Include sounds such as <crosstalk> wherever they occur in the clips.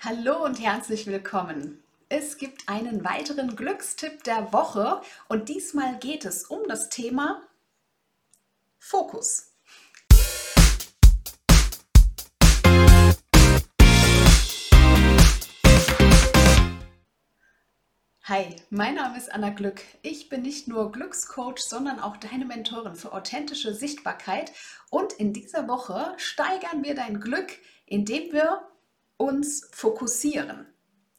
Hallo und herzlich willkommen. Es gibt einen weiteren Glückstipp der Woche und diesmal geht es um das Thema Fokus. Hi, mein Name ist Anna Glück. Ich bin nicht nur Glückscoach, sondern auch deine Mentorin für authentische Sichtbarkeit. Und in dieser Woche steigern wir dein Glück, indem wir uns fokussieren.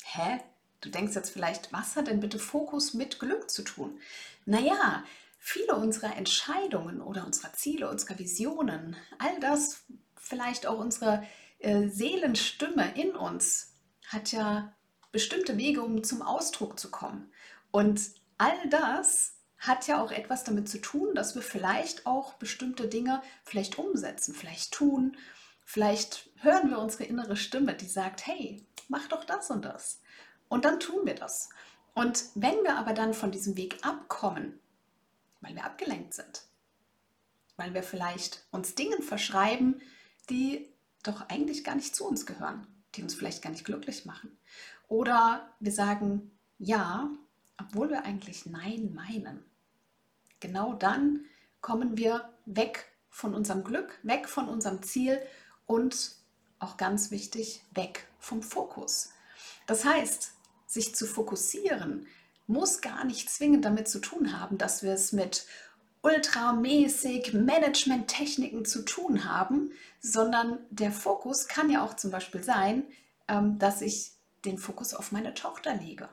Hä? Du denkst jetzt vielleicht, was hat denn bitte Fokus mit Glück zu tun? Naja, viele unserer Entscheidungen oder unserer Ziele, unserer Visionen, all das, vielleicht auch unsere äh, Seelenstimme in uns, hat ja bestimmte Wege, um zum Ausdruck zu kommen. Und all das hat ja auch etwas damit zu tun, dass wir vielleicht auch bestimmte Dinge vielleicht umsetzen, vielleicht tun. Vielleicht hören wir unsere innere Stimme, die sagt, hey, mach doch das und das. Und dann tun wir das. Und wenn wir aber dann von diesem Weg abkommen, weil wir abgelenkt sind, weil wir vielleicht uns Dingen verschreiben, die doch eigentlich gar nicht zu uns gehören, die uns vielleicht gar nicht glücklich machen. Oder wir sagen ja, obwohl wir eigentlich nein meinen. Genau dann kommen wir weg von unserem Glück, weg von unserem Ziel und auch ganz wichtig, weg vom Fokus. Das heißt, sich zu fokussieren muss gar nicht zwingend damit zu tun haben, dass wir es mit ultramäßig Management-Techniken zu tun haben, sondern der Fokus kann ja auch zum Beispiel sein, ähm, dass ich den Fokus auf meine Tochter lege.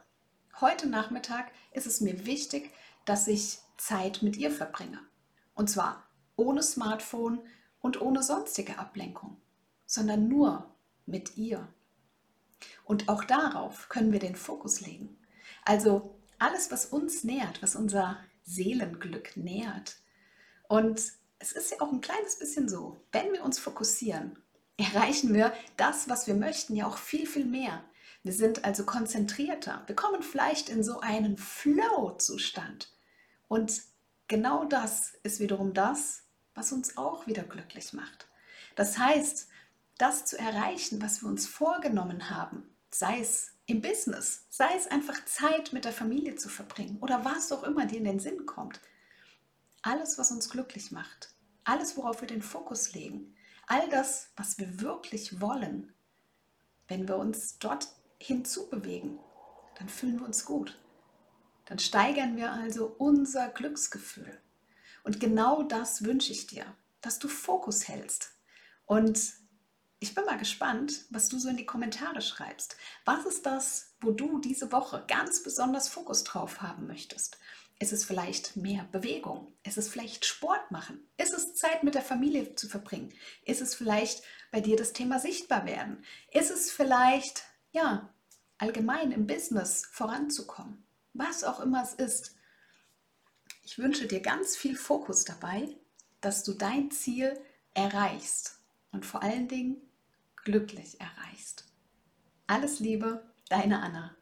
Heute Nachmittag ist es mir wichtig, dass ich Zeit mit ihr verbringe. Und zwar ohne Smartphone und ohne sonstige Ablenkung, sondern nur mit ihr. Und auch darauf können wir den Fokus legen. Also alles, was uns nährt, was unser Seelenglück nährt. Und es ist ja auch ein kleines bisschen so, wenn wir uns fokussieren, <laughs> erreichen wir das, was wir möchten, ja auch viel, viel mehr. Wir sind also konzentrierter. Wir kommen vielleicht in so einen Flow-Zustand. Und genau das ist wiederum das, was uns auch wieder glücklich macht. Das heißt, das zu erreichen, was wir uns vorgenommen haben, sei es im Business, sei es einfach Zeit mit der Familie zu verbringen oder was auch immer dir in den Sinn kommt. Alles, was uns glücklich macht, alles, worauf wir den Fokus legen, all das, was wir wirklich wollen, wenn wir uns dort hinzubewegen, dann fühlen wir uns gut. Dann steigern wir also unser Glücksgefühl. Und genau das wünsche ich dir, dass du Fokus hältst. Und ich bin mal gespannt, was du so in die Kommentare schreibst. Was ist das, wo du diese Woche ganz besonders Fokus drauf haben möchtest? Ist es vielleicht mehr Bewegung? Ist es vielleicht Sport machen? Ist es Zeit mit der Familie zu verbringen? Ist es vielleicht bei dir das Thema sichtbar werden? Ist es vielleicht ja, allgemein im Business voranzukommen. Was auch immer es ist. Ich wünsche dir ganz viel Fokus dabei, dass du dein Ziel erreichst und vor allen Dingen glücklich erreichst. Alles Liebe, deine Anna.